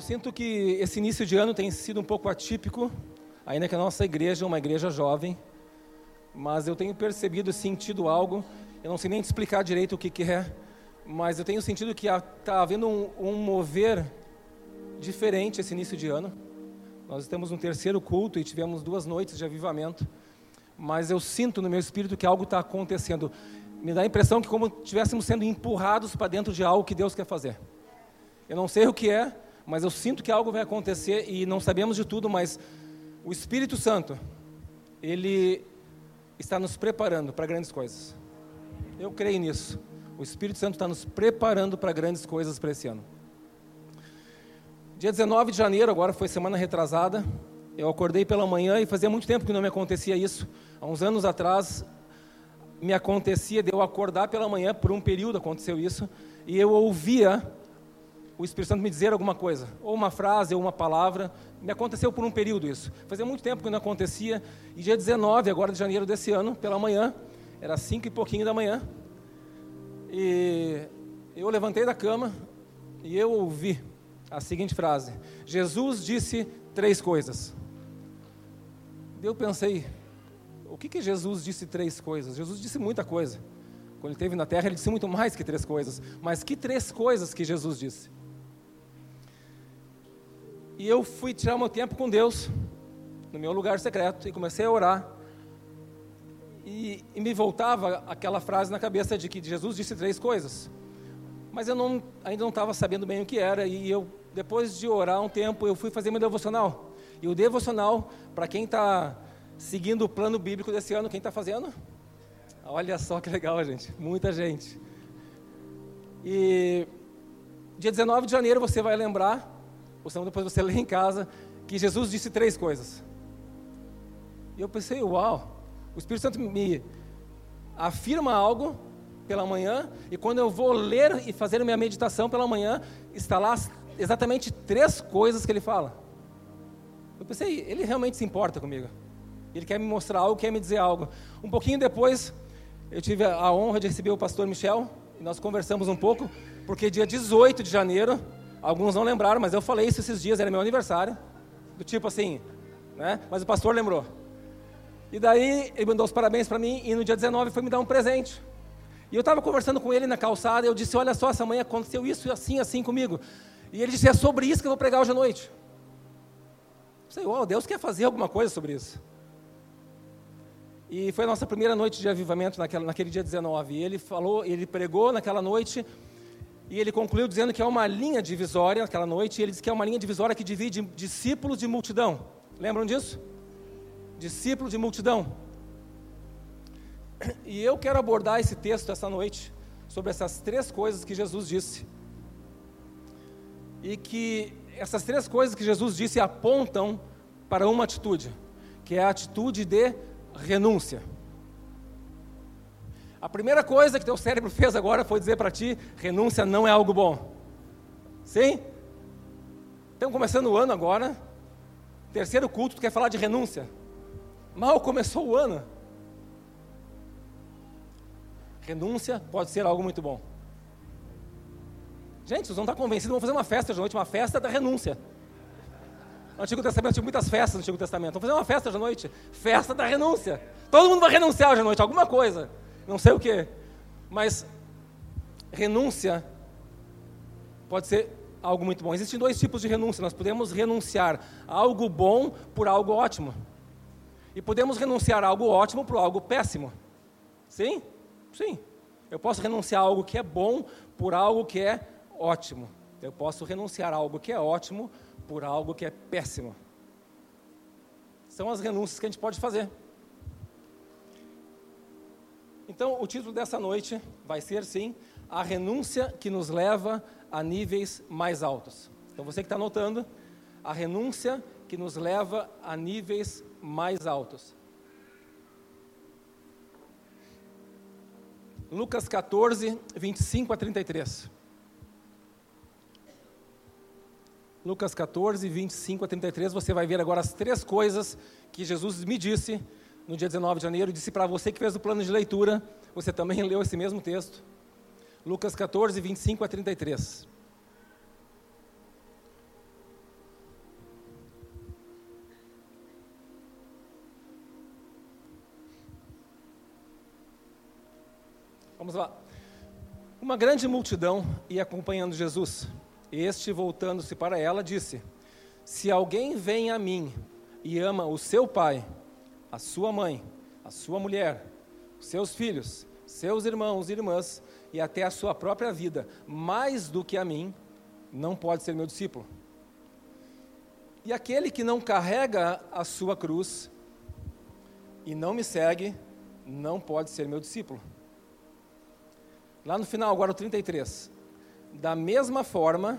Eu sinto que esse início de ano tem sido um pouco atípico, ainda que a nossa igreja é uma igreja jovem, mas eu tenho percebido, sentido algo, eu não sei nem te explicar direito o que, que é, mas eu tenho sentido que está havendo um, um mover diferente esse início de ano. Nós estamos no terceiro culto e tivemos duas noites de avivamento, mas eu sinto no meu espírito que algo está acontecendo. Me dá a impressão que como estivéssemos sendo empurrados para dentro de algo que Deus quer fazer. Eu não sei o que é, mas eu sinto que algo vai acontecer e não sabemos de tudo, mas o Espírito Santo, ele está nos preparando para grandes coisas. Eu creio nisso. O Espírito Santo está nos preparando para grandes coisas para esse ano. Dia 19 de janeiro, agora foi semana retrasada, eu acordei pela manhã e fazia muito tempo que não me acontecia isso. Há uns anos atrás, me acontecia de eu acordar pela manhã, por um período aconteceu isso, e eu ouvia o Espírito Santo me dizer alguma coisa, ou uma frase, ou uma palavra. Me aconteceu por um período isso. Fazia muito tempo que não acontecia, e dia 19, agora de janeiro desse ano, pela manhã, era cinco e pouquinho da manhã, e eu levantei da cama e eu ouvi a seguinte frase: Jesus disse três coisas. Eu pensei, o que que Jesus disse três coisas? Jesus disse muita coisa. Quando ele esteve na terra, ele disse muito mais que três coisas. Mas que três coisas que Jesus disse? E eu fui tirar meu tempo com Deus, no meu lugar secreto, e comecei a orar. E, e me voltava aquela frase na cabeça de que Jesus disse três coisas. Mas eu não, ainda não estava sabendo bem o que era, e eu depois de orar um tempo, eu fui fazer meu devocional. E o devocional, para quem está seguindo o plano bíblico desse ano, quem está fazendo? Olha só que legal, gente. Muita gente. E dia 19 de janeiro você vai lembrar, ou senão depois você lê em casa, que Jesus disse três coisas. E eu pensei, uau, o Espírito Santo me afirma algo pela manhã, e quando eu vou ler e fazer minha meditação pela manhã, está lá exatamente três coisas que ele fala. Eu pensei, ele realmente se importa comigo. Ele quer me mostrar algo, quer me dizer algo. Um pouquinho depois, eu tive a honra de receber o pastor Michel, e nós conversamos um pouco, porque dia 18 de janeiro, alguns não lembraram, mas eu falei isso esses dias, era meu aniversário, do tipo assim, né? Mas o pastor lembrou. E daí ele mandou os parabéns para mim e no dia 19 foi me dar um presente. E eu estava conversando com ele na calçada eu disse: Olha só, essa manhã aconteceu isso assim, assim comigo. E ele disse: É sobre isso que eu vou pregar hoje à noite. Eu sei, oh, Deus quer fazer alguma coisa sobre isso. E foi a nossa primeira noite de avivamento naquela, naquele dia 19. E ele falou, ele pregou naquela noite e ele concluiu dizendo que é uma linha divisória naquela noite. Ele disse que é uma linha divisória que divide discípulos de multidão. Lembram disso? Discípulo de multidão. E eu quero abordar esse texto essa noite sobre essas três coisas que Jesus disse e que essas três coisas que Jesus disse apontam para uma atitude, que é a atitude de renúncia. A primeira coisa que teu cérebro fez agora foi dizer para ti: renúncia não é algo bom. Sim? Estamos começando o ano agora. Terceiro culto, tu quer falar de renúncia? Mal começou o ano. Renúncia pode ser algo muito bom. Gente, vocês não estão convencidos, vamos fazer uma festa de noite, uma festa da renúncia. No Antigo Testamento tinha muitas festas no Antigo Testamento. Vamos fazer uma festa de noite, festa da renúncia. Todo mundo vai renunciar hoje à noite, alguma coisa. Não sei o que. Mas renúncia pode ser algo muito bom. Existem dois tipos de renúncia. Nós podemos renunciar a algo bom por algo ótimo. E podemos renunciar a algo ótimo por algo péssimo. Sim? Sim. Eu posso renunciar a algo que é bom por algo que é ótimo. Eu posso renunciar a algo que é ótimo por algo que é péssimo. São as renúncias que a gente pode fazer. Então, o título dessa noite vai ser, sim, a renúncia que nos leva a níveis mais altos. Então, você que está anotando, a renúncia que nos leva a níveis mais altos. Lucas 14, 25 a 33. Lucas 14, 25 a 33, você vai ver agora as três coisas que Jesus me disse no dia 19 de janeiro, disse para você que fez o plano de leitura, você também leu esse mesmo texto. Lucas 14, 25 a 33. Vamos lá. Uma grande multidão ia acompanhando Jesus. Este, voltando-se para ela, disse: Se alguém vem a mim e ama o seu pai, a sua mãe, a sua mulher, seus filhos, seus irmãos e irmãs e até a sua própria vida, mais do que a mim, não pode ser meu discípulo. E aquele que não carrega a sua cruz e não me segue, não pode ser meu discípulo. Lá no final, agora o 33. Da mesma forma,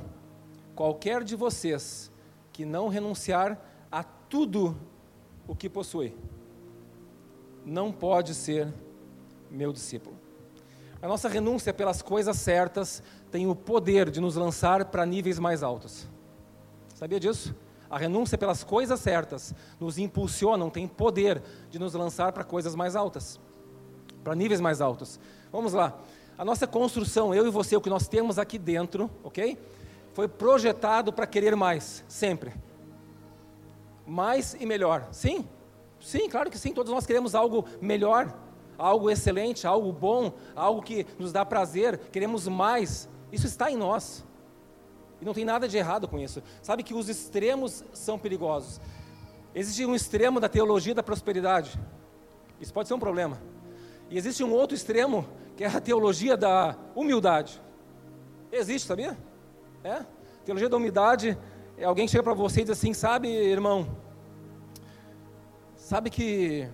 qualquer de vocês que não renunciar a tudo o que possui, não pode ser meu discípulo. A nossa renúncia pelas coisas certas tem o poder de nos lançar para níveis mais altos. Sabia disso? A renúncia pelas coisas certas nos impulsionam, tem poder de nos lançar para coisas mais altas, para níveis mais altos. Vamos lá. A nossa construção, eu e você, o que nós temos aqui dentro, ok? Foi projetado para querer mais, sempre. Mais e melhor. Sim? Sim, claro que sim. Todos nós queremos algo melhor, algo excelente, algo bom, algo que nos dá prazer. Queremos mais. Isso está em nós. E não tem nada de errado com isso. Sabe que os extremos são perigosos. Existe um extremo da teologia da prosperidade. Isso pode ser um problema. E existe um outro extremo, que é a teologia da humildade. Existe, sabia? É? Teologia da humildade é alguém chega para você e diz assim: sabe, irmão, sabe que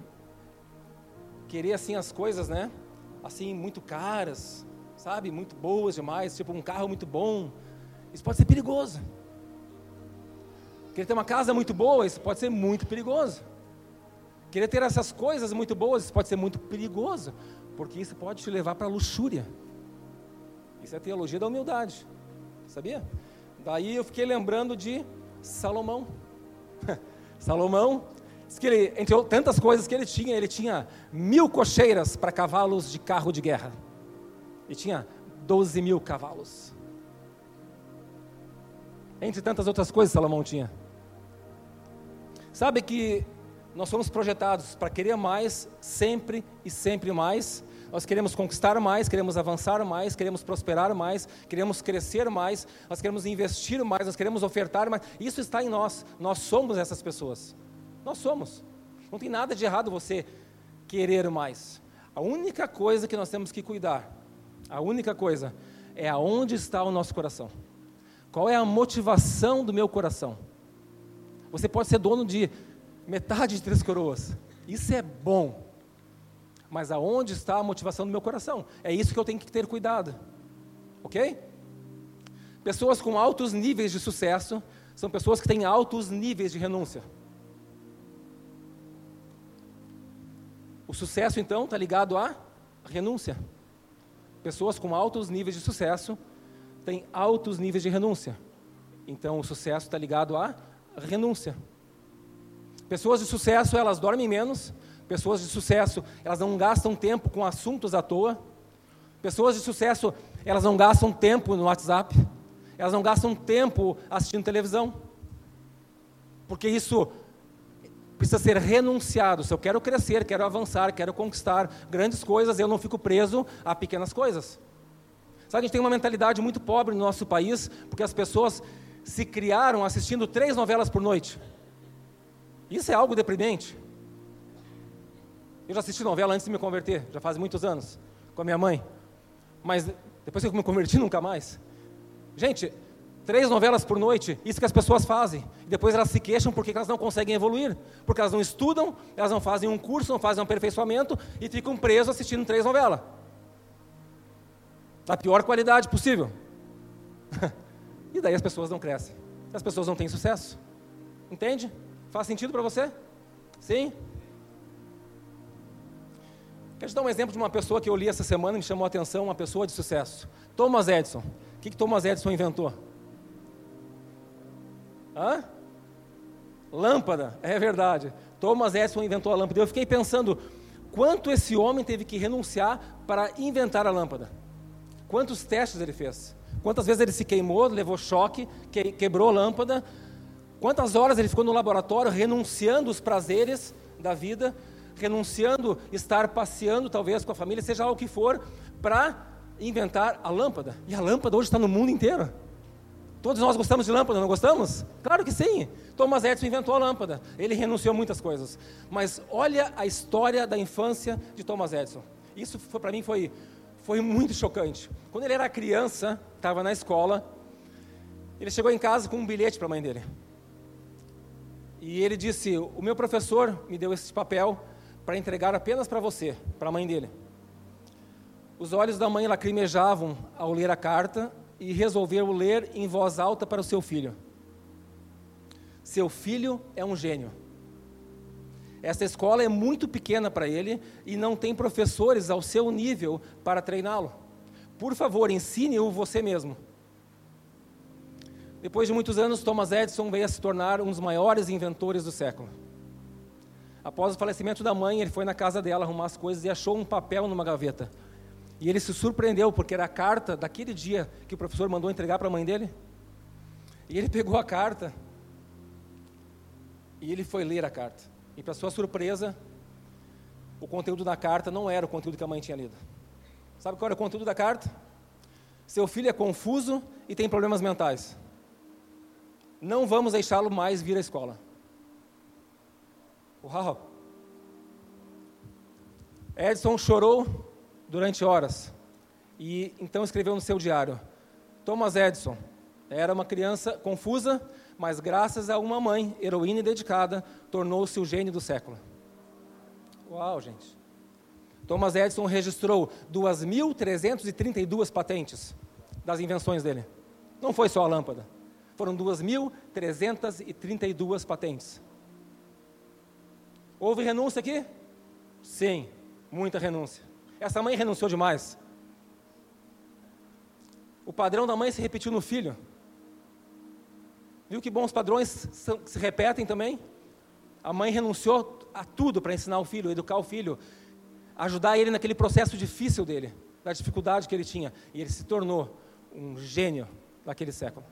querer assim as coisas, né? Assim, muito caras, sabe? Muito boas demais, tipo um carro muito bom, isso pode ser perigoso. Querer ter uma casa muito boa, isso pode ser muito perigoso. Querer ter essas coisas muito boas, isso pode ser muito perigoso, porque isso pode te levar para a luxúria. Isso é a teologia da humildade, sabia? Daí eu fiquei lembrando de Salomão. Salomão, que ele, entre tantas coisas que ele tinha, ele tinha mil cocheiras para cavalos de carro de guerra. E tinha 12 mil cavalos. Entre tantas outras coisas, Salomão tinha. Sabe que nós somos projetados para querer mais, sempre e sempre mais. Nós queremos conquistar mais, queremos avançar mais, queremos prosperar mais, queremos crescer mais, nós queremos investir mais, nós queremos ofertar mais. Isso está em nós. Nós somos essas pessoas. Nós somos. Não tem nada de errado você querer mais. A única coisa que nós temos que cuidar, a única coisa, é aonde está o nosso coração. Qual é a motivação do meu coração? Você pode ser dono de metade de três coroas. Isso é bom. Mas aonde está a motivação do meu coração? É isso que eu tenho que ter cuidado. Ok? Pessoas com altos níveis de sucesso são pessoas que têm altos níveis de renúncia. O sucesso, então, está ligado à renúncia. Pessoas com altos níveis de sucesso tem altos níveis de renúncia. Então, o sucesso está ligado à renúncia. Pessoas de sucesso, elas dormem menos. Pessoas de sucesso, elas não gastam tempo com assuntos à toa. Pessoas de sucesso, elas não gastam tempo no WhatsApp. Elas não gastam tempo assistindo televisão. Porque isso precisa ser renunciado. Se eu quero crescer, quero avançar, quero conquistar grandes coisas, eu não fico preso a pequenas coisas. Sabe, a gente tem uma mentalidade muito pobre no nosso país, porque as pessoas se criaram assistindo três novelas por noite. Isso é algo deprimente. Eu já assisti novela antes de me converter, já faz muitos anos, com a minha mãe. Mas depois que eu me converti, nunca mais. Gente, três novelas por noite, isso que as pessoas fazem. Depois elas se queixam porque elas não conseguem evoluir. Porque elas não estudam, elas não fazem um curso, não fazem um aperfeiçoamento e ficam presas assistindo três novelas da pior qualidade possível. e daí as pessoas não crescem. As pessoas não têm sucesso. Entende? Faz sentido para você? Sim? Quero te dar um exemplo de uma pessoa que eu li essa semana e me chamou a atenção, uma pessoa de sucesso. Thomas Edison. O que, que Thomas Edison inventou? Hã? Lâmpada, é verdade. Thomas Edison inventou a lâmpada. Eu fiquei pensando, quanto esse homem teve que renunciar para inventar a lâmpada? Quantos testes ele fez? Quantas vezes ele se queimou, levou choque, que, quebrou lâmpada? Quantas horas ele ficou no laboratório renunciando os prazeres da vida, renunciando estar passeando talvez com a família, seja lá o que for, para inventar a lâmpada. E a lâmpada hoje está no mundo inteiro. Todos nós gostamos de lâmpada, não gostamos? Claro que sim. Thomas Edison inventou a lâmpada. Ele renunciou a muitas coisas. Mas olha a história da infância de Thomas Edison. Isso para mim foi, foi muito chocante. Quando ele era criança, estava na escola, ele chegou em casa com um bilhete para a mãe dele. E ele disse: O meu professor me deu esse papel para entregar apenas para você, para a mãe dele. Os olhos da mãe lacrimejavam ao ler a carta e resolveu ler em voz alta para o seu filho. Seu filho é um gênio. Essa escola é muito pequena para ele e não tem professores ao seu nível para treiná-lo. Por favor, ensine-o você mesmo. Depois de muitos anos, Thomas Edison veio a se tornar um dos maiores inventores do século. Após o falecimento da mãe, ele foi na casa dela arrumar as coisas e achou um papel numa gaveta. E ele se surpreendeu, porque era a carta daquele dia que o professor mandou entregar para a mãe dele. E ele pegou a carta e ele foi ler a carta. E, para sua surpresa, o conteúdo da carta não era o conteúdo que a mãe tinha lido. Sabe qual era o conteúdo da carta? Seu filho é confuso e tem problemas mentais. Não vamos deixá-lo mais vir à escola. Uau! Edson chorou durante horas. E então escreveu no seu diário: Thomas Edison era uma criança confusa, mas graças a uma mãe, heroína e dedicada, tornou-se o gênio do século. Uau, gente. Thomas Edison registrou 2.332 patentes das invenções dele. Não foi só a lâmpada. Foram 2.332 patentes. Houve renúncia aqui? Sim, muita renúncia. Essa mãe renunciou demais. O padrão da mãe se repetiu no filho. Viu que bons padrões se repetem também? A mãe renunciou a tudo para ensinar o filho, educar o filho, ajudar ele naquele processo difícil dele, da dificuldade que ele tinha. E ele se tornou um gênio daquele século.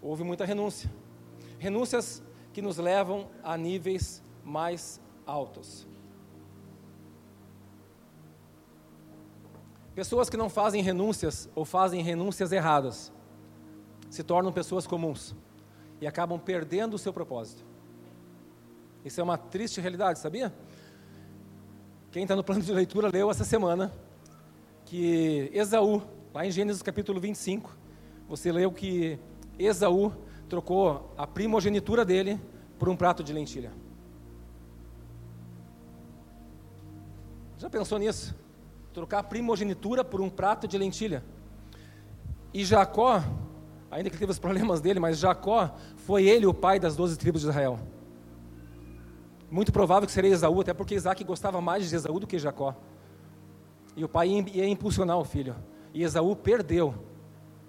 Houve muita renúncia. Renúncias que nos levam a níveis mais altos. Pessoas que não fazem renúncias ou fazem renúncias erradas se tornam pessoas comuns e acabam perdendo o seu propósito. Isso é uma triste realidade, sabia? Quem está no plano de leitura leu essa semana que Esaú, lá em Gênesis capítulo 25, você leu que Esaú trocou a primogenitura dele por um prato de lentilha. Já pensou nisso? Trocar a primogenitura por um prato de lentilha. E Jacó, ainda que teve os problemas dele, mas Jacó foi ele o pai das doze tribos de Israel. Muito provável que seria Esaú, até porque Isaac gostava mais de Esaú do que Jacó. E o pai ia impulsionar o filho. E Esaú perdeu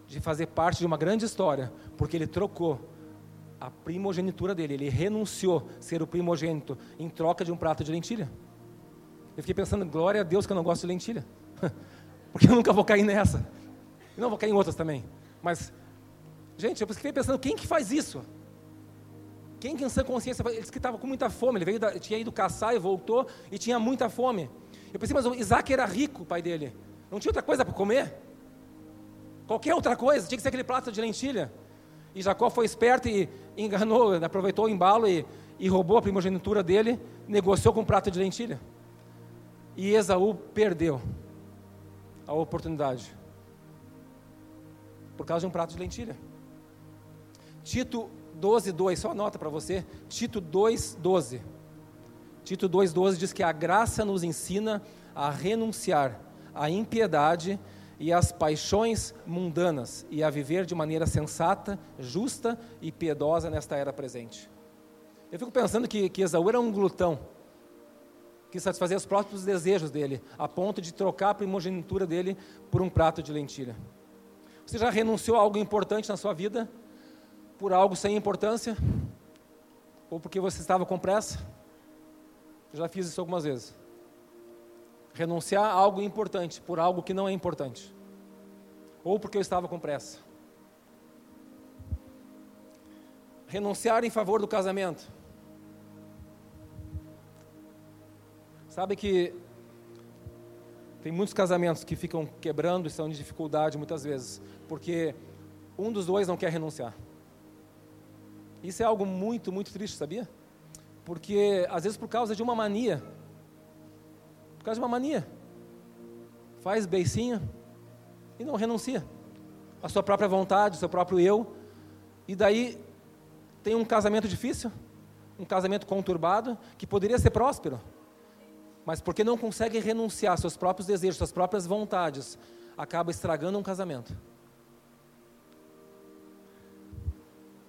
de fazer parte de uma grande história, porque ele trocou a primogenitura dele, ele renunciou a ser o primogênito em troca de um prato de lentilha. Eu fiquei pensando, glória a Deus que eu não gosto de lentilha. Porque eu nunca vou cair nessa. E não vou cair em outras também. Mas, gente, eu fiquei pensando, quem que faz isso? Quem que em sã consciência, ele disse que estava com muita fome, ele veio da, tinha ido caçar e voltou e tinha muita fome. Eu pensei, mas o Isaac era rico, o pai dele. Não tinha outra coisa para comer? Qualquer outra coisa, tinha que ser aquele prato de lentilha. E Jacó foi esperto e enganou, aproveitou o embalo e, e roubou a primogenitura dele, negociou com um prato de lentilha. E Esaú perdeu a oportunidade por causa de um prato de lentilha. Tito 12, 2, só anota para você. Tito 2, 12. Tito 2, 12 diz que a graça nos ensina a renunciar à impiedade e às paixões mundanas e a viver de maneira sensata, justa e piedosa nesta era presente. Eu fico pensando que, que Esaú era um glutão quis satisfazer os próprios desejos dele, a ponto de trocar a primogenitura dele por um prato de lentilha. Você já renunciou a algo importante na sua vida por algo sem importância? Ou porque você estava com pressa? Eu já fiz isso algumas vezes. Renunciar a algo importante por algo que não é importante. Ou porque eu estava com pressa. Renunciar em favor do casamento Sabe que tem muitos casamentos que ficam quebrando e são de dificuldade muitas vezes, porque um dos dois não quer renunciar. Isso é algo muito, muito triste, sabia? Porque às vezes por causa de uma mania, por causa de uma mania, faz beicinho e não renuncia a sua própria vontade, o seu próprio eu, e daí tem um casamento difícil, um casamento conturbado, que poderia ser próspero, mas porque não consegue renunciar seus próprios desejos, suas próprias vontades, acaba estragando um casamento.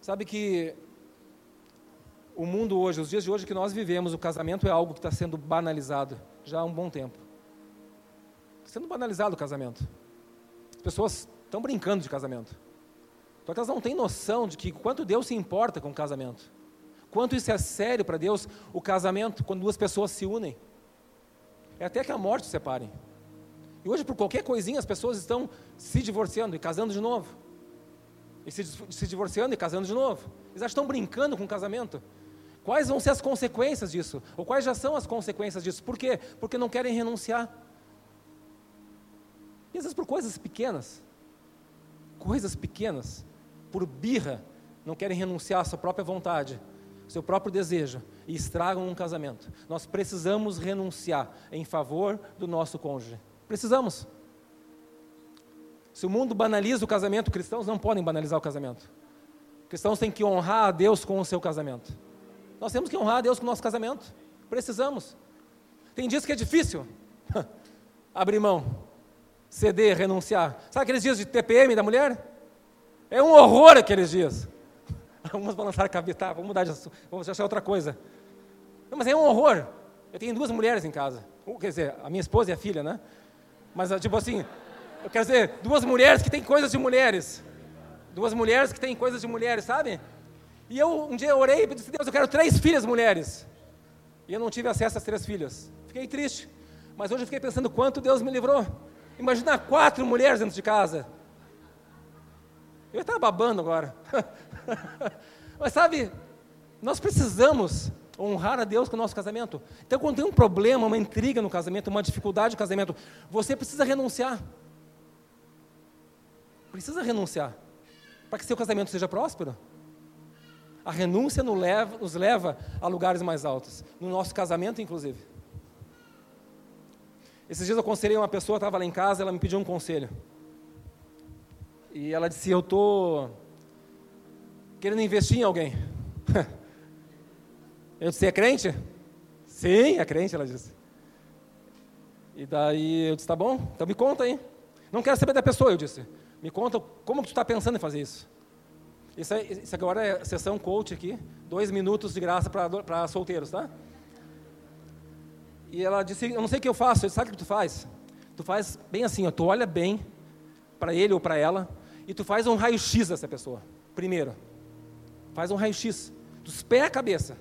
Sabe que o mundo hoje, os dias de hoje que nós vivemos, o casamento é algo que está sendo banalizado já há um bom tempo. Está sendo banalizado o casamento. As pessoas estão brincando de casamento. Só que elas não têm noção de que quanto Deus se importa com o casamento. Quanto isso é sério para Deus, o casamento, quando duas pessoas se unem. É até que a morte se separe. E hoje, por qualquer coisinha, as pessoas estão se divorciando e casando de novo. E se, se divorciando e casando de novo. Eles estão brincando com o casamento. Quais vão ser as consequências disso? Ou quais já são as consequências disso? Por quê? Porque não querem renunciar. E às vezes por coisas pequenas. Coisas pequenas. Por birra. Não querem renunciar à sua própria vontade, seu próprio desejo e estragam um casamento. Nós precisamos renunciar em favor do nosso cônjuge. Precisamos. Se o mundo banaliza o casamento, cristãos não podem banalizar o casamento. Cristãos têm que honrar a Deus com o seu casamento. Nós temos que honrar a Deus com o nosso casamento. Precisamos. Tem dias que é difícil abrir mão, ceder, renunciar. Sabe aqueles dias de TPM da mulher? É um horror aqueles dias. Vamos balançar a cabeça, tá, vamos mudar de assunto, vamos achar outra coisa. Não, mas é um horror. Eu tenho duas mulheres em casa. Quer dizer, a minha esposa e a filha, né? Mas, tipo assim, eu quero dizer, duas mulheres que têm coisas de mulheres. Duas mulheres que têm coisas de mulheres, sabe? E eu um dia orei e disse, Deus, eu quero três filhas mulheres. E eu não tive acesso às três filhas. Fiquei triste. Mas hoje eu fiquei pensando quanto Deus me livrou. Imagina quatro mulheres dentro de casa. Eu estava babando agora. Mas sabe, nós precisamos honrar a Deus com o nosso casamento. Então, quando tem um problema, uma intriga no casamento, uma dificuldade no casamento, você precisa renunciar. Precisa renunciar. Para que seu casamento seja próspero. A renúncia nos leva, nos leva a lugares mais altos. No nosso casamento, inclusive. Esses dias eu aconselhei uma pessoa, estava lá em casa, ela me pediu um conselho. E ela disse: Eu estou querendo investir em alguém. Eu disse: É crente? Sim, é crente, ela disse. E daí eu disse: Tá bom, então me conta aí. Não quero saber da pessoa, eu disse. Me conta como tu está pensando em fazer isso. Isso, é, isso agora é sessão coach aqui, dois minutos de graça para solteiros, tá? E ela disse: Eu não sei o que eu faço. Eu disse, Sabe o que tu faz? Tu faz bem assim, ó, tu olha bem para ele ou para ela e tu faz um raio-x dessa pessoa. Primeiro, faz um raio-x dos pés à cabeça.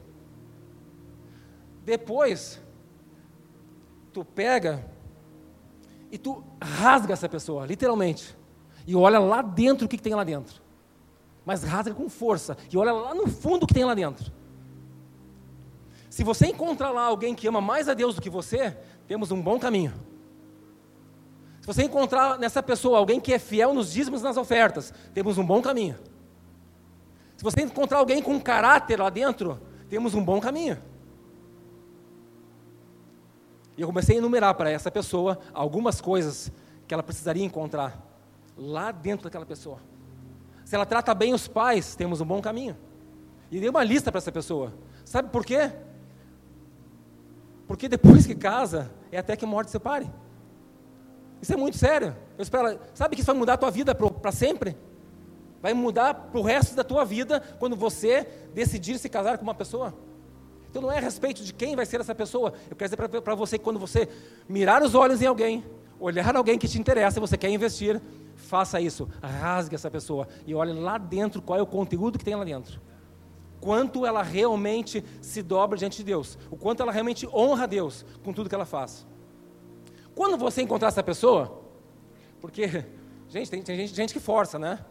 Depois, tu pega e tu rasga essa pessoa, literalmente. E olha lá dentro o que, que tem lá dentro. Mas rasga com força. E olha lá no fundo o que tem lá dentro. Se você encontrar lá alguém que ama mais a Deus do que você, temos um bom caminho. Você encontrar nessa pessoa alguém que é fiel nos dízimos e nas ofertas, temos um bom caminho. Se você encontrar alguém com caráter lá dentro, temos um bom caminho. E eu comecei a enumerar para essa pessoa algumas coisas que ela precisaria encontrar lá dentro daquela pessoa. Se ela trata bem os pais, temos um bom caminho. E dei uma lista para essa pessoa. Sabe por quê? Porque depois que casa, é até que morte separe. Isso é muito sério. Eu espero, sabe que isso vai mudar a tua vida para sempre? Vai mudar para o resto da tua vida quando você decidir se casar com uma pessoa. Então não é a respeito de quem vai ser essa pessoa. Eu quero dizer para você que quando você mirar os olhos em alguém, olhar alguém que te interessa e você quer investir, faça isso. Rasgue essa pessoa e olhe lá dentro qual é o conteúdo que tem lá dentro. Quanto ela realmente se dobra diante de Deus. O quanto ela realmente honra a Deus com tudo que ela faz. Quando você encontrar essa pessoa, porque, gente, tem, tem gente, gente que força, né?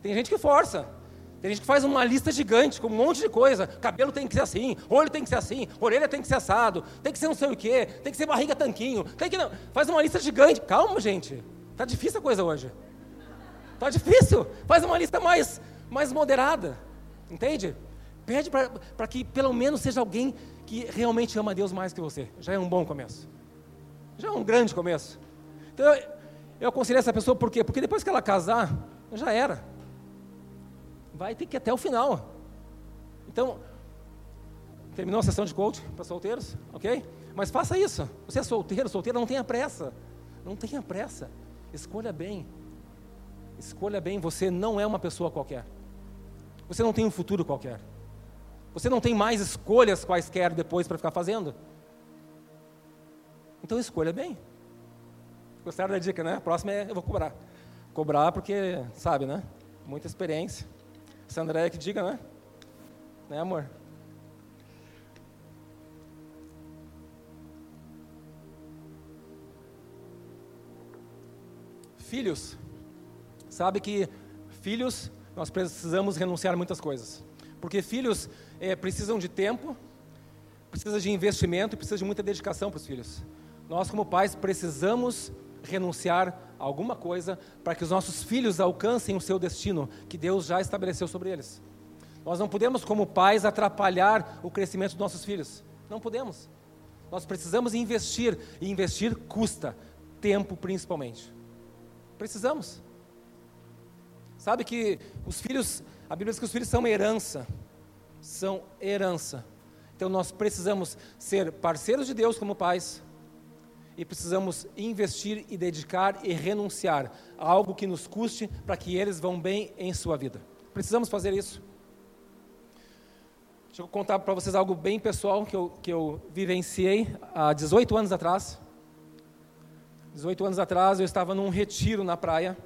Tem gente que força. Tem gente que faz uma lista gigante com um monte de coisa. Cabelo tem que ser assim, olho tem que ser assim, orelha tem que ser assado, tem que ser não sei o quê, tem que ser barriga tanquinho, tem que não. Faz uma lista gigante. Calma, gente. Tá difícil a coisa hoje. Tá difícil. Faz uma lista mais, mais moderada. Entende? Pede para que pelo menos seja alguém que realmente ama Deus mais que você. Já é um bom começo. Já é um grande começo. Então eu, aconselho essa pessoa por quê? Porque depois que ela casar, já era vai ter que ir até o final. Então, terminou a sessão de coach para solteiros, ok? Mas faça isso. Você é solteiro, solteira, não tenha pressa. Não tenha pressa. Escolha bem. Escolha bem, você não é uma pessoa qualquer. Você não tem um futuro qualquer. Você não tem mais escolhas quaisquer depois para ficar fazendo. Então escolha bem. Gostaram da dica, né? A próxima é eu vou cobrar. Cobrar porque, sabe, né? Muita experiência. Essa Andréia que diga, né? Né, amor? Filhos. Sabe que filhos, nós precisamos renunciar a muitas coisas. Porque filhos é, precisam de tempo, precisam de investimento, precisam de muita dedicação para os filhos. Nós, como pais, precisamos renunciar a alguma coisa para que os nossos filhos alcancem o seu destino que Deus já estabeleceu sobre eles. Nós não podemos, como pais, atrapalhar o crescimento dos nossos filhos. Não podemos. Nós precisamos investir, e investir custa, tempo principalmente. Precisamos. Sabe que os filhos, a Bíblia diz que os filhos são herança. São herança. Então nós precisamos ser parceiros de Deus como pais, e precisamos investir e dedicar e renunciar a algo que nos custe para que eles vão bem em sua vida. Precisamos fazer isso. Deixa eu contar para vocês algo bem pessoal que eu, que eu vivenciei há 18 anos atrás. 18 anos atrás eu estava num retiro na praia.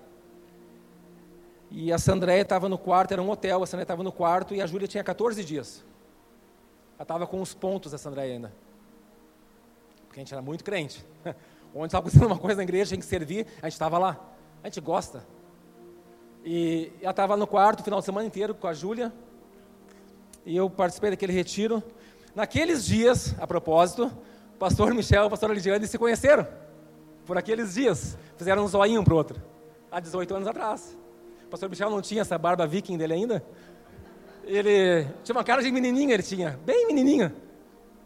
E a Sandréia estava no quarto, era um hotel, a Sandréia estava no quarto e a Júlia tinha 14 dias. Ela estava com os pontos, a Sandréia ainda porque a gente era muito crente. Onde estava acontecendo uma coisa na igreja, tinha que servir, a gente estava lá. A gente gosta. E ela estava no quarto o final de semana inteiro com a Júlia. E eu participei daquele retiro. Naqueles dias, a propósito, o pastor Michel e a pastora Lidiane se conheceram. Por aqueles dias. Fizeram um zoinho um para o outro. Há 18 anos atrás. O pastor Michel não tinha essa barba viking dele ainda. Ele tinha uma cara de menininho, ele tinha. Bem menininho.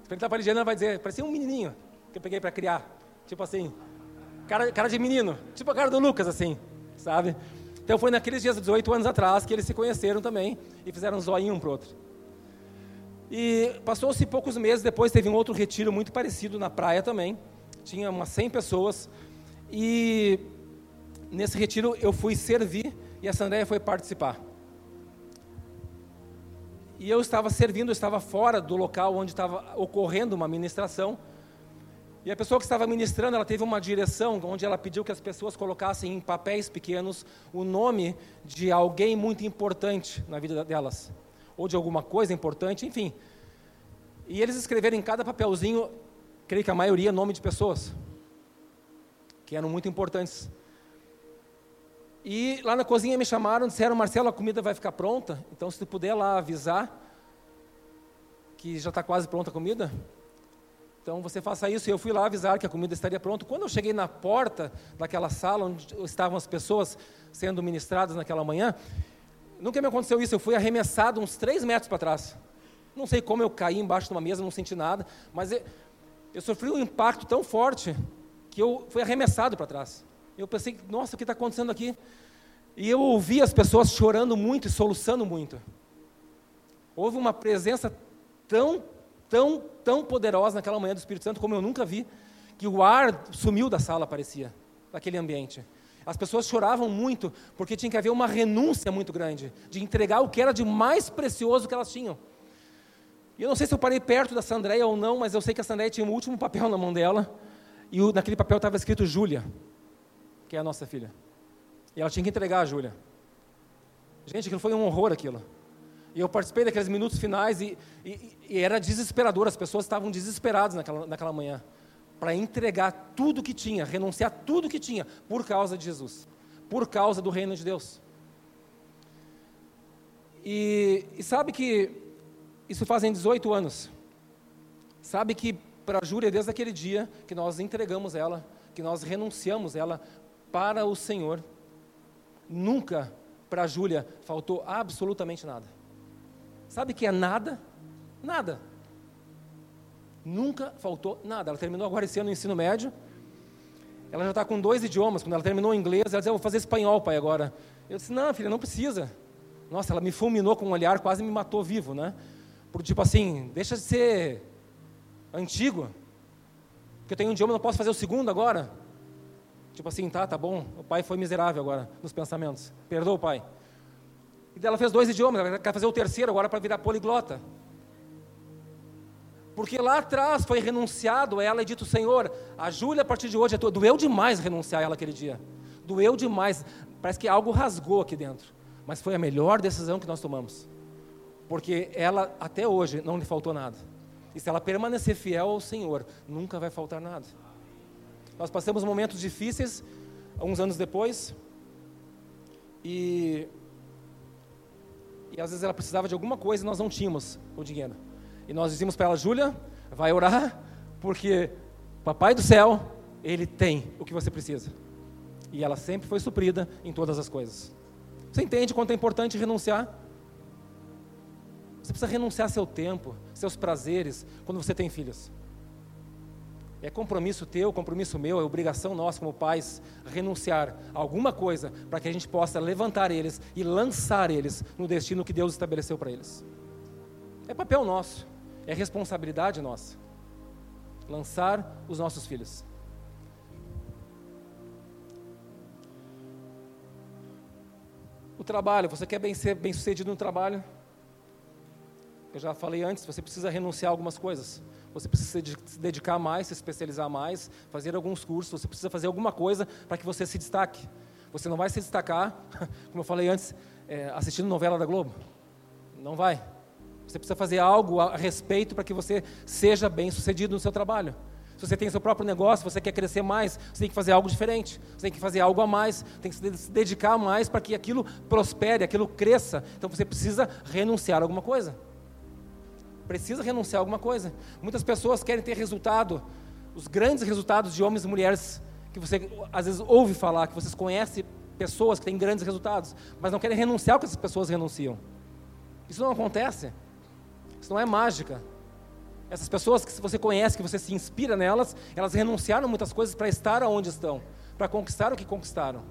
Se perguntar para a Lidiane, ela vai dizer, parecia um menininho que eu peguei para criar. Tipo assim, cara, cara de menino, tipo a cara do Lucas, assim, sabe? Então foi naqueles dias, 18 anos atrás, que eles se conheceram também e fizeram um zoinho um pro outro. E passou-se poucos meses depois, teve um outro retiro muito parecido na praia também. Tinha umas 100 pessoas. E nesse retiro eu fui servir e a Sandréia foi participar. E eu estava servindo, eu estava fora do local onde estava ocorrendo uma ministração. E a pessoa que estava ministrando, ela teve uma direção onde ela pediu que as pessoas colocassem em papéis pequenos o nome de alguém muito importante na vida delas, ou de alguma coisa importante, enfim. E eles escreveram em cada papelzinho, creio que a maioria, nome de pessoas que eram muito importantes. E lá na cozinha me chamaram, disseram, Marcelo, a comida vai ficar pronta, então se tu puder lá avisar que já está quase pronta a comida, então você faça isso. E eu fui lá avisar que a comida estaria pronta. Quando eu cheguei na porta daquela sala onde estavam as pessoas sendo ministradas naquela manhã, nunca me aconteceu isso. Eu fui arremessado uns três metros para trás. Não sei como eu caí embaixo de uma mesa, não senti nada, mas eu, eu sofri um impacto tão forte que eu fui arremessado para trás. Eu pensei, nossa, o que está acontecendo aqui? E eu ouvi as pessoas chorando muito e soluçando muito. Houve uma presença tão tão, tão poderosa naquela manhã do Espírito Santo como eu nunca vi, que o ar sumiu da sala, parecia, daquele ambiente. As pessoas choravam muito, porque tinha que haver uma renúncia muito grande, de entregar o que era de mais precioso que elas tinham. E eu não sei se eu parei perto da Sandréia ou não, mas eu sei que a Sandréia tinha o um último papel na mão dela, e o, naquele papel estava escrito Júlia, que é a nossa filha. E ela tinha que entregar a Júlia. Gente, aquilo foi um horror aquilo. E eu participei daqueles minutos finais e, e, e era desesperador, as pessoas estavam desesperadas naquela, naquela manhã para entregar tudo que tinha, renunciar tudo que tinha por causa de Jesus, por causa do reino de Deus. E, e sabe que isso fazem 18 anos. Sabe que para Júlia, desde aquele dia que nós entregamos ela, que nós renunciamos ela para o Senhor, nunca para Júlia faltou absolutamente nada. Sabe que é nada? Nada. Nunca faltou nada. Ela terminou agora esse ano o ensino médio. Ela já está com dois idiomas. Quando ela terminou o inglês, ela disse: Eu vou fazer espanhol, pai, agora. Eu disse: Não, filha, não precisa. Nossa, ela me fulminou com um olhar, quase me matou vivo, né? Por tipo assim, deixa de ser antigo. Porque eu tenho um idioma, não posso fazer o segundo agora. Tipo assim, tá, tá bom. O pai foi miserável agora nos pensamentos. Perdoa o pai. E ela fez dois idiomas, ela quer fazer o terceiro agora para virar poliglota. Porque lá atrás foi renunciado a ela e dito, Senhor, a Júlia a partir de hoje é tua. Doeu demais renunciar a ela aquele dia. Doeu demais. Parece que algo rasgou aqui dentro. Mas foi a melhor decisão que nós tomamos. Porque ela, até hoje, não lhe faltou nada. E se ela permanecer fiel ao Senhor, nunca vai faltar nada. Nós passamos momentos difíceis, uns anos depois, e, e às vezes ela precisava de alguma coisa e nós não tínhamos o dinheiro. E nós dizíamos para ela, Júlia, vai orar, porque Papai do céu, Ele tem o que você precisa. E ela sempre foi suprida em todas as coisas. Você entende quanto é importante renunciar? Você precisa renunciar seu tempo, seus prazeres, quando você tem filhos. É compromisso teu, compromisso meu, é obrigação nossa como pais renunciar a alguma coisa para que a gente possa levantar eles e lançar eles no destino que Deus estabeleceu para eles. É papel nosso, é responsabilidade nossa. Lançar os nossos filhos. O trabalho, você quer bem ser bem sucedido no trabalho? Eu já falei antes, você precisa renunciar a algumas coisas. Você precisa se dedicar mais, se especializar mais, fazer alguns cursos, você precisa fazer alguma coisa para que você se destaque. Você não vai se destacar, como eu falei antes, é, assistindo novela da Globo. Não vai. Você precisa fazer algo a respeito para que você seja bem sucedido no seu trabalho. Se você tem seu próprio negócio, você quer crescer mais, você tem que fazer algo diferente, você tem que fazer algo a mais, tem que se dedicar mais para que aquilo prospere, aquilo cresça. Então você precisa renunciar a alguma coisa. Precisa renunciar a alguma coisa. Muitas pessoas querem ter resultado, os grandes resultados de homens e mulheres que você às vezes ouve falar, que vocês conhecem pessoas que têm grandes resultados, mas não querem renunciar ao que essas pessoas renunciam. Isso não acontece. Isso não é mágica. Essas pessoas que você conhece, que você se inspira nelas, elas renunciaram muitas coisas para estar onde estão, para conquistar o que conquistaram.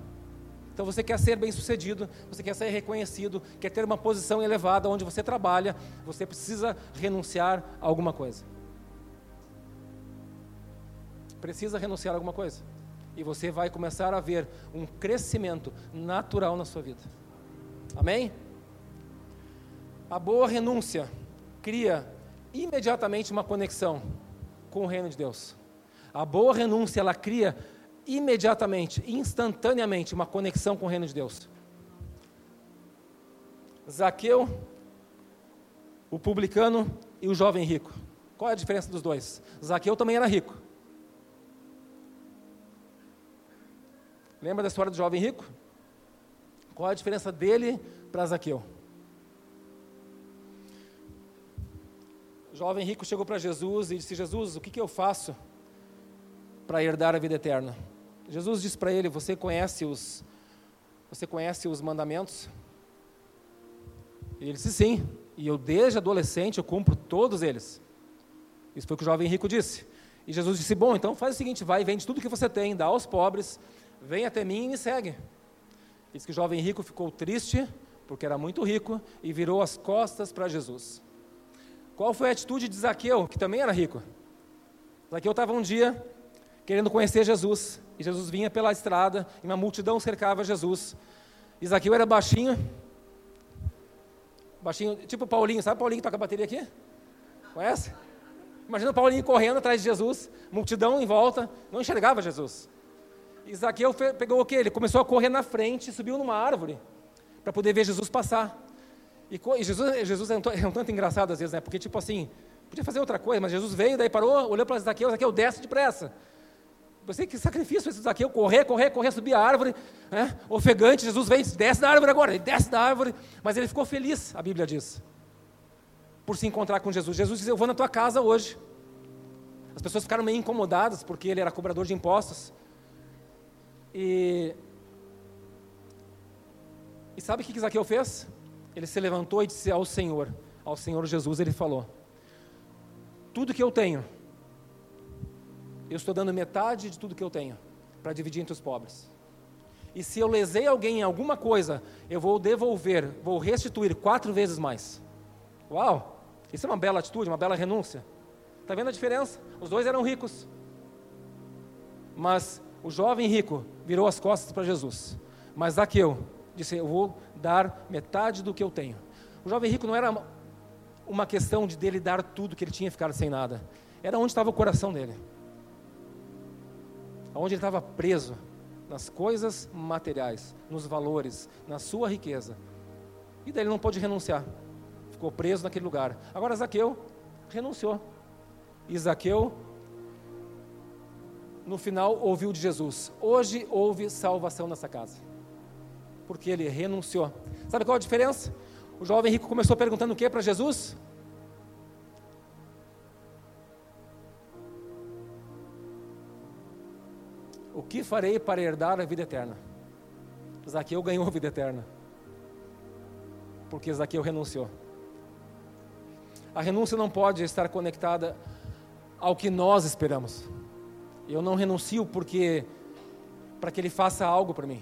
Então você quer ser bem sucedido, você quer ser reconhecido, quer ter uma posição elevada onde você trabalha, você precisa renunciar a alguma coisa. Precisa renunciar a alguma coisa. E você vai começar a ver um crescimento natural na sua vida. Amém? A boa renúncia cria imediatamente uma conexão com o reino de Deus. A boa renúncia, ela cria imediatamente, instantaneamente, uma conexão com o reino de Deus. Zaqueu, o publicano e o jovem rico. Qual é a diferença dos dois? Zaqueu também era rico. Lembra da história do jovem rico? Qual é a diferença dele para Zaqueu? jovem rico chegou para Jesus e disse: Jesus, o que, que eu faço para herdar a vida eterna? Jesus disse para ele: Você conhece os, você conhece os mandamentos? E ele disse: Sim. E eu desde adolescente eu cumpro todos eles. Isso foi o que o jovem rico disse. E Jesus disse: Bom, então faz o seguinte, vai, vende tudo que você tem, dá aos pobres, vem até mim e me segue. Diz que o jovem rico ficou triste porque era muito rico e virou as costas para Jesus. Qual foi a atitude de Zaqueu, que também era rico? Zaqueu estava um dia querendo conhecer Jesus, e Jesus vinha pela estrada, e uma multidão cercava Jesus. E Zaqueu era baixinho, baixinho, tipo Paulinho, sabe Paulinho que toca bateria aqui? Conhece? Imagina o Paulinho correndo atrás de Jesus, multidão em volta, não enxergava Jesus. E Zaqueu pegou o que? Ele começou a correr na frente, subiu numa árvore, para poder ver Jesus passar. E, Jesus, Jesus é, um, é um tanto engraçado às vezes, né? Porque, tipo assim, podia fazer outra coisa, mas Jesus veio, daí parou, olhou para Zaqueu, Zaqueu, desce depressa. Você que sacrifício esse Zaqueu, correr, correr, correr, subir a árvore, né? ofegante, Jesus vem, desce da árvore agora, ele desce da árvore, mas ele ficou feliz, a Bíblia diz, por se encontrar com Jesus. Jesus disse, eu vou na tua casa hoje. As pessoas ficaram meio incomodadas, porque ele era cobrador de impostos. E, e sabe o que Zaqueu fez? Ele se levantou e disse ao Senhor, ao Senhor Jesus, ele falou, tudo que eu tenho, eu estou dando metade de tudo que eu tenho para dividir entre os pobres. E se eu lesei alguém em alguma coisa, eu vou devolver, vou restituir quatro vezes mais. Uau! Isso é uma bela atitude, uma bela renúncia. Está vendo a diferença? Os dois eram ricos. Mas o jovem rico virou as costas para Jesus. Mas Zaqueu disse: Eu vou dar metade do que eu tenho. O jovem rico não era uma questão de dele dar tudo que ele tinha e ficar sem nada. Era onde estava o coração dele onde ele estava preso nas coisas materiais, nos valores, na sua riqueza. E daí ele não pôde renunciar. Ficou preso naquele lugar. Agora Zaqueu renunciou. E Zaqueu, no final, ouviu de Jesus: Hoje houve salvação nessa casa. Porque ele renunciou. Sabe qual a diferença? O jovem rico começou perguntando o que para Jesus? Que farei para herdar a vida eterna? Zaqueu ganhou a vida eterna. Porque Zaqueu renunciou. A renúncia não pode estar conectada ao que nós esperamos. Eu não renuncio porque para que ele faça algo para mim.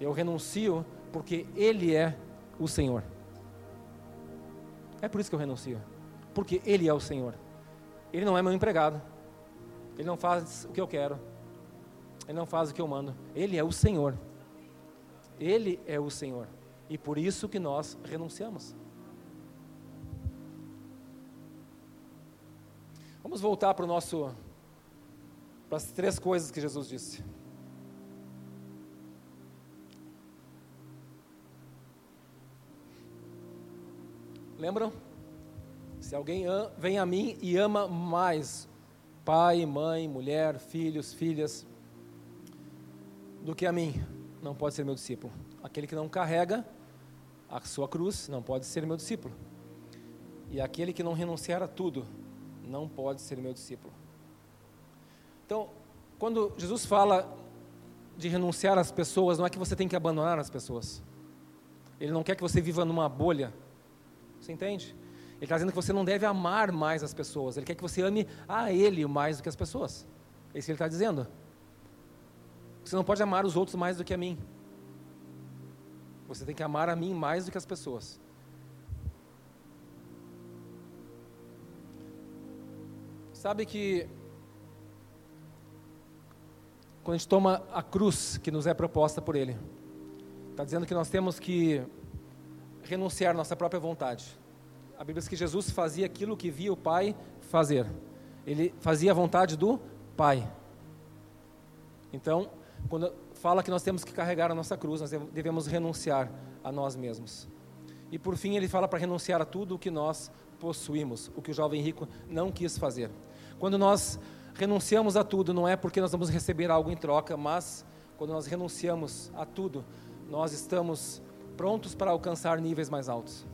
Eu renuncio porque ele é o Senhor. É por isso que eu renuncio. Porque ele é o Senhor. Ele não é meu empregado. Ele não faz o que eu quero. Ele não faz o que eu mando. Ele é o Senhor. Ele é o Senhor. E por isso que nós renunciamos. Vamos voltar para o nosso para as três coisas que Jesus disse. Lembram? Se alguém vem a mim e ama mais pai, mãe, mulher, filhos, filhas, do que a mim, não pode ser meu discípulo. Aquele que não carrega a sua cruz não pode ser meu discípulo. E aquele que não renunciar a tudo não pode ser meu discípulo. Então, quando Jesus fala de renunciar às pessoas, não é que você tem que abandonar as pessoas. Ele não quer que você viva numa bolha. Você entende? Ele está dizendo que você não deve amar mais as pessoas. Ele quer que você ame a Ele mais do que as pessoas. É isso que ele está dizendo. Você não pode amar os outros mais do que a mim. Você tem que amar a mim mais do que as pessoas. Sabe que quando a gente toma a cruz que nos é proposta por Ele, está dizendo que nós temos que renunciar à nossa própria vontade. A Bíblia diz que Jesus fazia aquilo que via o Pai fazer. Ele fazia a vontade do Pai. Então, quando fala que nós temos que carregar a nossa cruz, nós devemos renunciar a nós mesmos. E por fim, ele fala para renunciar a tudo o que nós possuímos, o que o jovem rico não quis fazer. Quando nós renunciamos a tudo, não é porque nós vamos receber algo em troca, mas quando nós renunciamos a tudo, nós estamos prontos para alcançar níveis mais altos.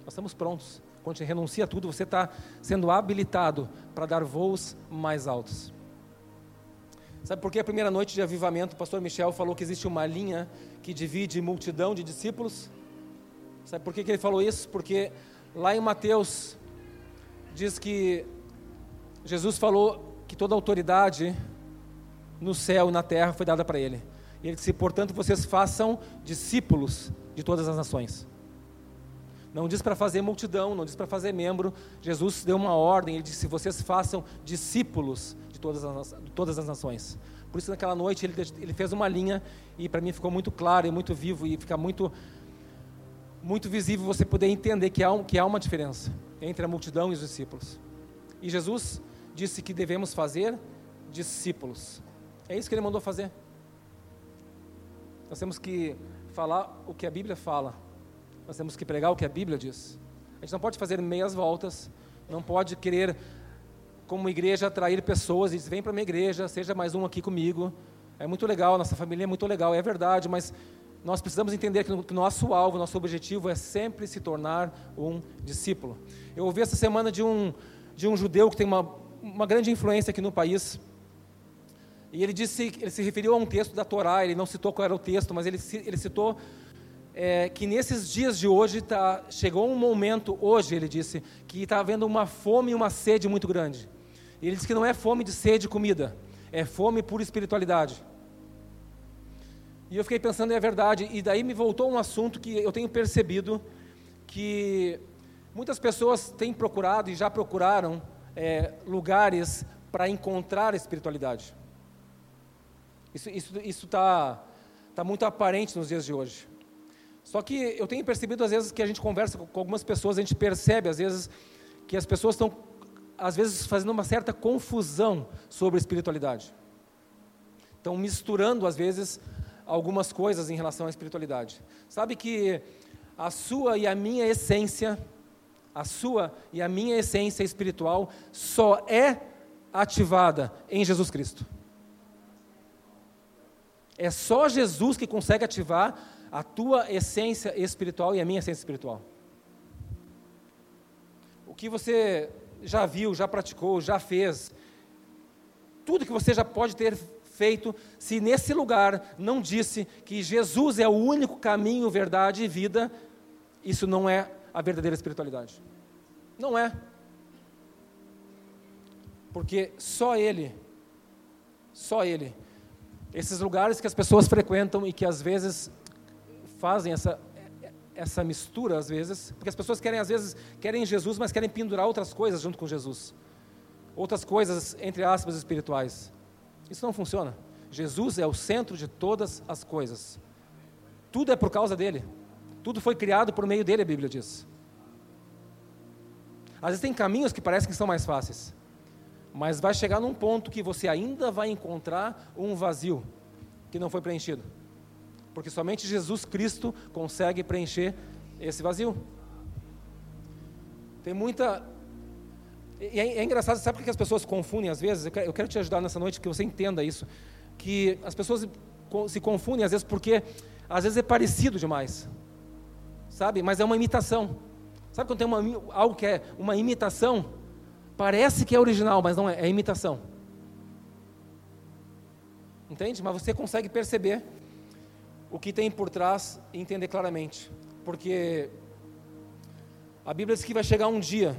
Nós estamos prontos. Quando você renuncia a tudo, você está sendo habilitado para dar voos mais altos. Sabe por que a primeira noite de avivamento o pastor Michel falou que existe uma linha que divide multidão de discípulos? Sabe por que, ele falou isso? Porque lá em Mateus diz que Jesus falou que toda autoridade no céu e na terra foi dada para ele. E ele disse: portanto, vocês façam discípulos de todas as nações. Não diz para fazer multidão, não diz para fazer membro. Jesus deu uma ordem, ele disse: vocês façam discípulos todas as, de todas as nações. Por isso, naquela noite, ele, ele fez uma linha e para mim ficou muito claro e muito vivo e fica muito, muito visível você poder entender que há, que há uma diferença entre a multidão e os discípulos. E Jesus disse que devemos fazer discípulos. É isso que ele mandou fazer. Nós temos que falar o que a Bíblia fala. Nós temos que pregar o que a Bíblia diz. A gente não pode fazer meias voltas, não pode querer como igreja, atrair pessoas e dizer: vem para minha igreja, seja mais um aqui comigo. É muito legal, nossa família é muito legal, é verdade, mas nós precisamos entender que o nosso alvo, nosso objetivo é sempre se tornar um discípulo. Eu ouvi essa semana de um, de um judeu que tem uma, uma grande influência aqui no país, e ele disse, ele se referiu a um texto da Torá, ele não citou qual era o texto, mas ele, ele citou é, que nesses dias de hoje tá, chegou um momento, hoje ele disse, que está havendo uma fome e uma sede muito grande. Ele disse que não é fome de sede de comida, é fome por espiritualidade. E eu fiquei pensando, é verdade, e daí me voltou um assunto que eu tenho percebido que muitas pessoas têm procurado e já procuraram é, lugares para encontrar espiritualidade. Isso está isso, isso tá, tá muito aparente nos dias de hoje. Só que eu tenho percebido, às vezes, que a gente conversa com algumas pessoas, a gente percebe, às vezes, que as pessoas estão, às vezes, fazendo uma certa confusão sobre espiritualidade. Estão misturando, às vezes, algumas coisas em relação à espiritualidade. Sabe que a sua e a minha essência, a sua e a minha essência espiritual só é ativada em Jesus Cristo. É só Jesus que consegue ativar a tua essência espiritual e a minha essência espiritual. O que você já viu, já praticou, já fez, tudo que você já pode ter feito, se nesse lugar não disse que Jesus é o único caminho, verdade e vida, isso não é a verdadeira espiritualidade. Não é. Porque só Ele, só Ele esses lugares que as pessoas frequentam e que às vezes fazem essa, essa mistura, às vezes, porque as pessoas querem, às vezes, querem Jesus, mas querem pendurar outras coisas junto com Jesus. Outras coisas, entre aspas, espirituais. Isso não funciona. Jesus é o centro de todas as coisas. Tudo é por causa dele. Tudo foi criado por meio dele, a Bíblia diz. Às vezes tem caminhos que parecem que são mais fáceis. Mas vai chegar num ponto que você ainda vai encontrar um vazio que não foi preenchido. Porque somente Jesus Cristo consegue preencher esse vazio. Tem muita. E é, é engraçado, sabe por que as pessoas confundem às vezes? Eu quero, eu quero te ajudar nessa noite que você entenda isso. Que as pessoas se confundem às vezes porque às vezes é parecido demais. Sabe? Mas é uma imitação. Sabe quando tem uma, algo que é uma imitação? Parece que é original, mas não é, é imitação. Entende? Mas você consegue perceber o que tem por trás e entender claramente. Porque a Bíblia diz que vai chegar um dia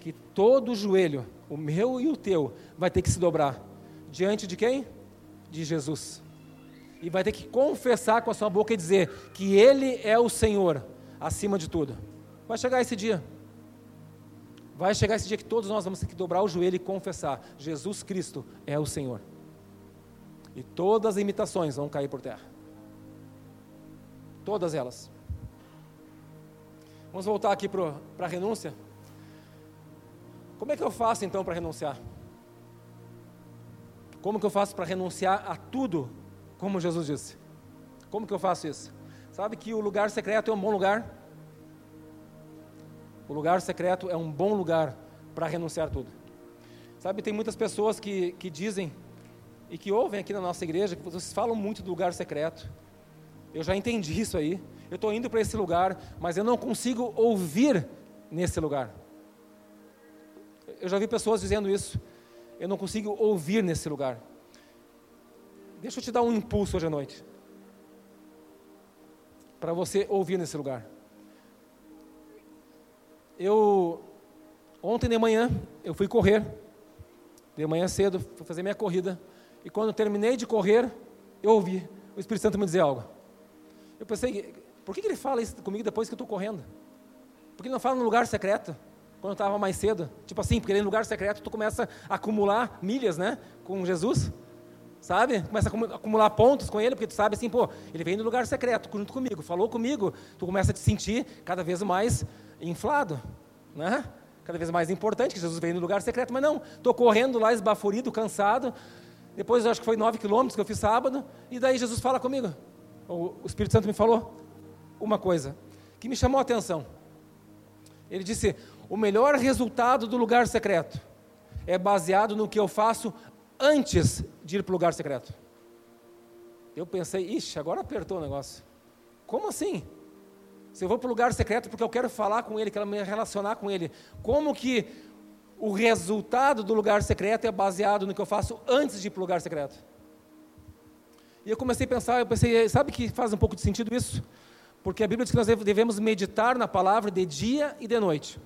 que todo joelho, o meu e o teu, vai ter que se dobrar. Diante de quem? De Jesus. E vai ter que confessar com a sua boca e dizer que Ele é o Senhor acima de tudo. Vai chegar esse dia. Vai chegar esse dia que todos nós vamos ter que dobrar o joelho e confessar: Jesus Cristo é o Senhor. E todas as imitações vão cair por terra. Todas elas. Vamos voltar aqui para a renúncia. Como é que eu faço então para renunciar? Como que eu faço para renunciar a tudo, como Jesus disse? Como que eu faço isso? Sabe que o lugar secreto é um bom lugar? O lugar secreto é um bom lugar para renunciar tudo. Sabe, tem muitas pessoas que, que dizem e que ouvem aqui na nossa igreja que vocês falam muito do lugar secreto. Eu já entendi isso aí. Eu estou indo para esse lugar, mas eu não consigo ouvir nesse lugar. Eu já vi pessoas dizendo isso. Eu não consigo ouvir nesse lugar. Deixa eu te dar um impulso hoje à noite. Para você ouvir nesse lugar. Eu ontem de manhã eu fui correr, de manhã cedo, fui fazer minha corrida, e quando terminei de correr, eu ouvi o Espírito Santo me dizer algo. Eu pensei, por que ele fala isso comigo depois que eu estou correndo? Por que ele não fala no lugar secreto? Quando eu estava mais cedo. Tipo assim, porque em lugar secreto tu começa a acumular milhas, né? Com Jesus. Sabe? Começa a acumular pontos com ele, porque tu sabe assim, pô, ele veio no lugar secreto junto comigo, falou comigo. Tu começa a te sentir cada vez mais inflado, né? Cada vez mais importante que Jesus veio no lugar secreto, mas não, estou correndo lá esbaforido, cansado. Depois acho que foi nove quilômetros que eu fiz sábado, e daí Jesus fala comigo. O Espírito Santo me falou uma coisa que me chamou a atenção. Ele disse: o melhor resultado do lugar secreto é baseado no que eu faço antes de ir para o lugar secreto. Eu pensei, ixi, agora apertou o negócio. Como assim? Se eu vou para o lugar secreto porque eu quero falar com ele, quero me relacionar com ele, como que o resultado do lugar secreto é baseado no que eu faço antes de ir para o lugar secreto? E eu comecei a pensar, eu pensei, sabe que faz um pouco de sentido isso? Porque a Bíblia diz que nós devemos meditar na palavra de dia e de noite.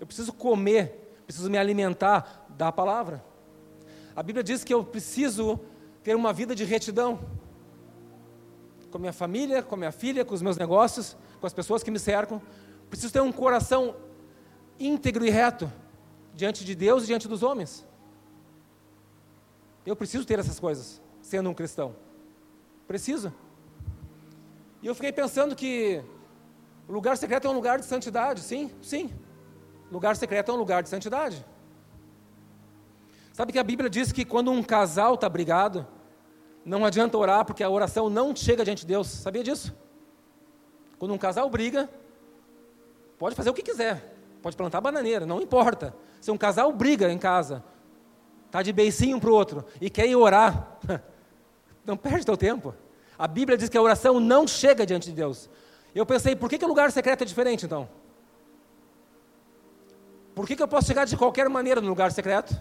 Eu preciso comer, preciso me alimentar da palavra. A Bíblia diz que eu preciso ter uma vida de retidão com a minha família, com a minha filha, com os meus negócios, com as pessoas que me cercam. Preciso ter um coração íntegro e reto diante de Deus e diante dos homens. Eu preciso ter essas coisas, sendo um cristão. Preciso. E eu fiquei pensando que lugar secreto é um lugar de santidade. Sim, sim. Lugar secreto é um lugar de santidade. Sabe que a Bíblia diz que quando um casal está brigado, não adianta orar porque a oração não chega diante de Deus. Sabia disso? Quando um casal briga, pode fazer o que quiser. Pode plantar bananeira, não importa. Se um casal briga em casa, tá de beicinho para o outro e quer ir orar, não perde teu tempo. A Bíblia diz que a oração não chega diante de Deus. Eu pensei, por que, que o lugar secreto é diferente então? Por que, que eu posso chegar de qualquer maneira no lugar secreto?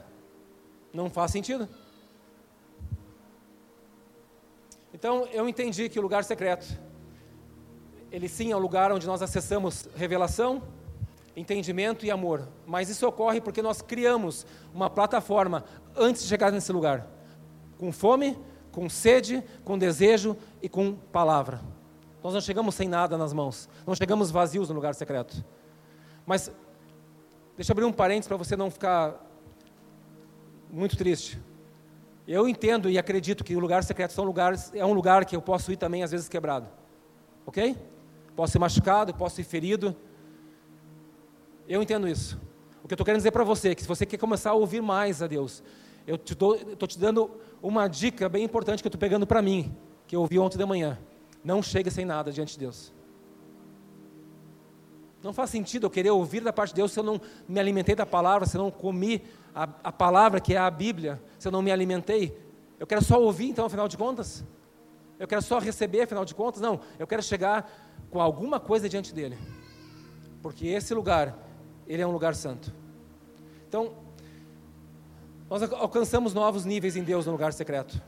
Não faz sentido. Então eu entendi que o lugar secreto, ele sim é o lugar onde nós acessamos revelação, entendimento e amor. Mas isso ocorre porque nós criamos uma plataforma antes de chegar nesse lugar, com fome, com sede, com desejo e com palavra. Nós não chegamos sem nada nas mãos, não chegamos vazios no lugar secreto. Mas deixa eu abrir um parênteses para você não ficar muito triste. Eu entendo e acredito que o lugar secreto são lugares, é um lugar que eu posso ir também às vezes quebrado. Ok? Posso ser machucado, posso ser ferido. Eu entendo isso. O que eu estou querendo dizer para você é que se você quer começar a ouvir mais a Deus, eu estou te dando uma dica bem importante que eu estou pegando para mim, que eu ouvi ontem de manhã. Não chegue sem nada diante de Deus. Não faz sentido eu querer ouvir da parte de Deus se eu não me alimentei da palavra, se eu não comi a, a palavra que é a Bíblia, se eu não me alimentei. Eu quero só ouvir, então, afinal de contas? Eu quero só receber, afinal de contas? Não, eu quero chegar com alguma coisa diante dele. Porque esse lugar, ele é um lugar santo. Então, nós alcançamos novos níveis em Deus no lugar secreto.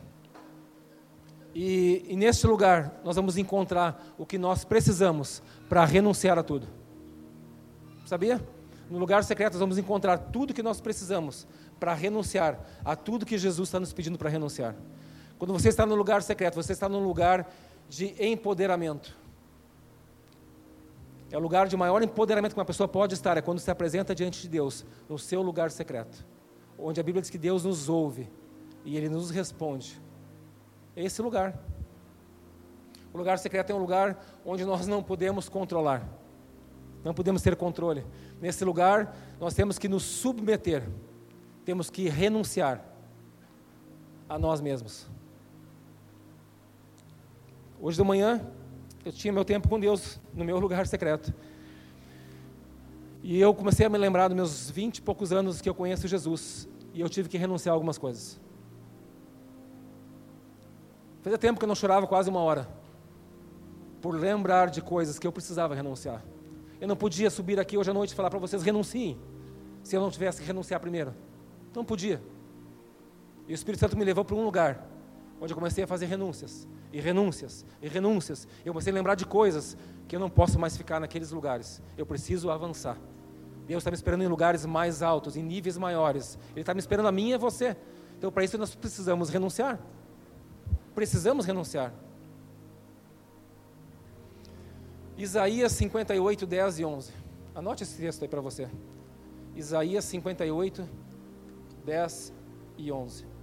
E, e neste lugar, nós vamos encontrar o que nós precisamos para renunciar a tudo. Sabia? No lugar secreto nós vamos encontrar tudo que nós precisamos para renunciar a tudo que Jesus está nos pedindo para renunciar. Quando você está no lugar secreto, você está num lugar de empoderamento. É o lugar de maior empoderamento que uma pessoa pode estar, é quando se apresenta diante de Deus, no seu lugar secreto. Onde a Bíblia diz que Deus nos ouve e Ele nos responde. É esse lugar. O lugar secreto é um lugar onde nós não podemos controlar. Não podemos ter controle. Nesse lugar, nós temos que nos submeter, temos que renunciar a nós mesmos. Hoje de manhã, eu tinha meu tempo com Deus no meu lugar secreto. E eu comecei a me lembrar dos meus vinte e poucos anos que eu conheço Jesus. E eu tive que renunciar a algumas coisas. Fazia tempo que eu não chorava quase uma hora. Por lembrar de coisas que eu precisava renunciar. Eu não podia subir aqui hoje à noite e falar para vocês renunciem, se eu não tivesse que renunciar primeiro. Não podia. E o Espírito Santo me levou para um lugar onde eu comecei a fazer renúncias, e renúncias, e renúncias. Eu comecei a lembrar de coisas que eu não posso mais ficar naqueles lugares. Eu preciso avançar. Deus está me esperando em lugares mais altos, em níveis maiores. Ele está me esperando a mim e a você. Então, para isso, nós precisamos renunciar. Precisamos renunciar. Isaías 58, 10 e 11. Anote esse texto aí para você. Isaías 58, 10 e 11.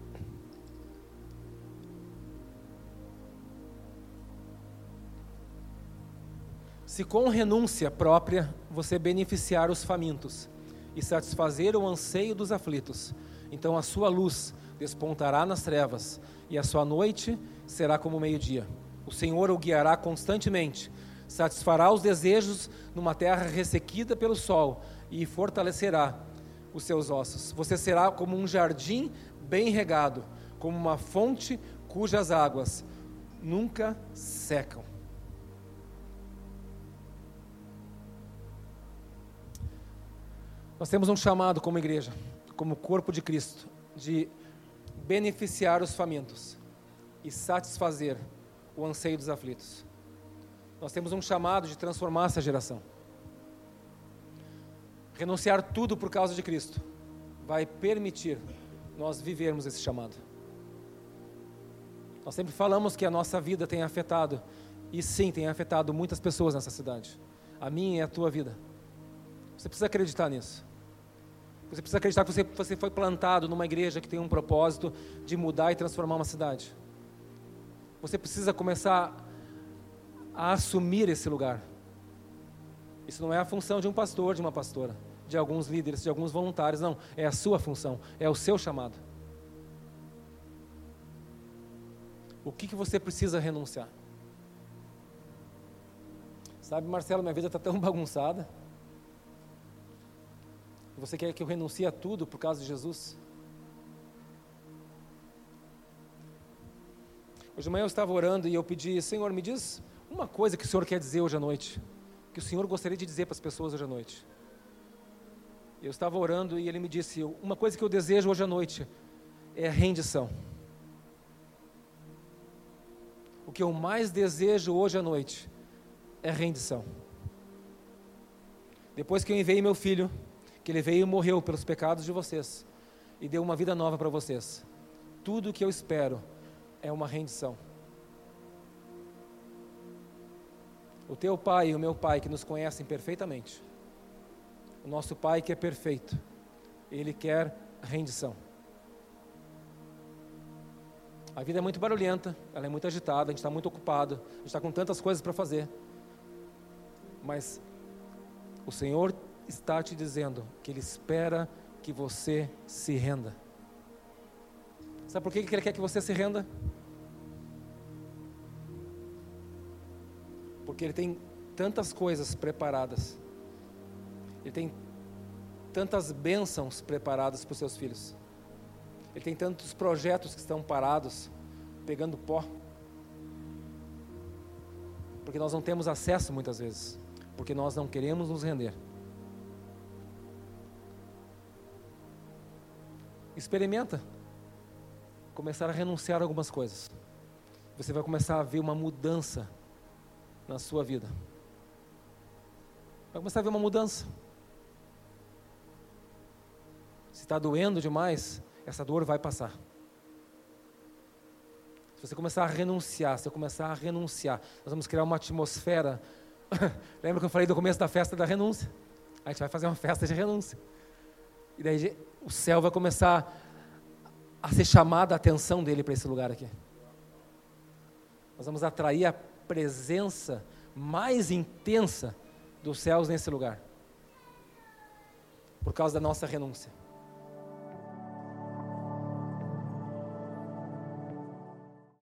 Se com renúncia própria você beneficiar os famintos e satisfazer o anseio dos aflitos, então a sua luz despontará nas trevas e a sua noite será como meio-dia. O Senhor o guiará constantemente satisfará os desejos numa terra ressequida pelo sol e fortalecerá os seus ossos. Você será como um jardim bem regado, como uma fonte cujas águas nunca secam. Nós temos um chamado como igreja, como corpo de Cristo, de beneficiar os famintos e satisfazer o anseio dos aflitos. Nós temos um chamado de transformar essa geração. Renunciar tudo por causa de Cristo vai permitir nós vivermos esse chamado. Nós sempre falamos que a nossa vida tem afetado, e sim, tem afetado muitas pessoas nessa cidade. A minha e a tua vida. Você precisa acreditar nisso. Você precisa acreditar que você, você foi plantado numa igreja que tem um propósito de mudar e transformar uma cidade. Você precisa começar a assumir esse lugar. Isso não é a função de um pastor, de uma pastora, de alguns líderes, de alguns voluntários, não. É a sua função, é o seu chamado. O que, que você precisa renunciar? Sabe, Marcelo, minha vida está tão bagunçada. Você quer que eu renuncie a tudo por causa de Jesus? Hoje de manhã eu estava orando e eu pedi, Senhor, me diz uma coisa que o Senhor quer dizer hoje à noite, que o Senhor gostaria de dizer para as pessoas hoje à noite. Eu estava orando e ele me disse: Uma coisa que eu desejo hoje à noite é rendição. O que eu mais desejo hoje à noite é rendição. Depois que eu enviei meu filho, que ele veio e morreu pelos pecados de vocês e deu uma vida nova para vocês, tudo o que eu espero é uma rendição. O teu pai e o meu pai que nos conhecem perfeitamente. O nosso pai que é perfeito. Ele quer rendição. A vida é muito barulhenta, ela é muito agitada, a gente está muito ocupado, a gente está com tantas coisas para fazer. Mas o Senhor está te dizendo que Ele espera que você se renda. Sabe por que Ele quer que você se renda? porque Ele tem tantas coisas preparadas, Ele tem tantas bênçãos preparadas para os seus filhos, Ele tem tantos projetos que estão parados, pegando pó, porque nós não temos acesso muitas vezes, porque nós não queremos nos render. Experimenta começar a renunciar a algumas coisas. Você vai começar a ver uma mudança na sua vida. Vai começar a ver uma mudança. Se está doendo demais, essa dor vai passar. Se você começar a renunciar, se você começar a renunciar, nós vamos criar uma atmosfera. Lembra que eu falei do começo da festa da renúncia? A gente vai fazer uma festa de renúncia. E daí o céu vai começar a ser chamada a atenção dele para esse lugar aqui. Nós vamos atrair a presença mais intensa dos céus nesse lugar. Por causa da nossa renúncia.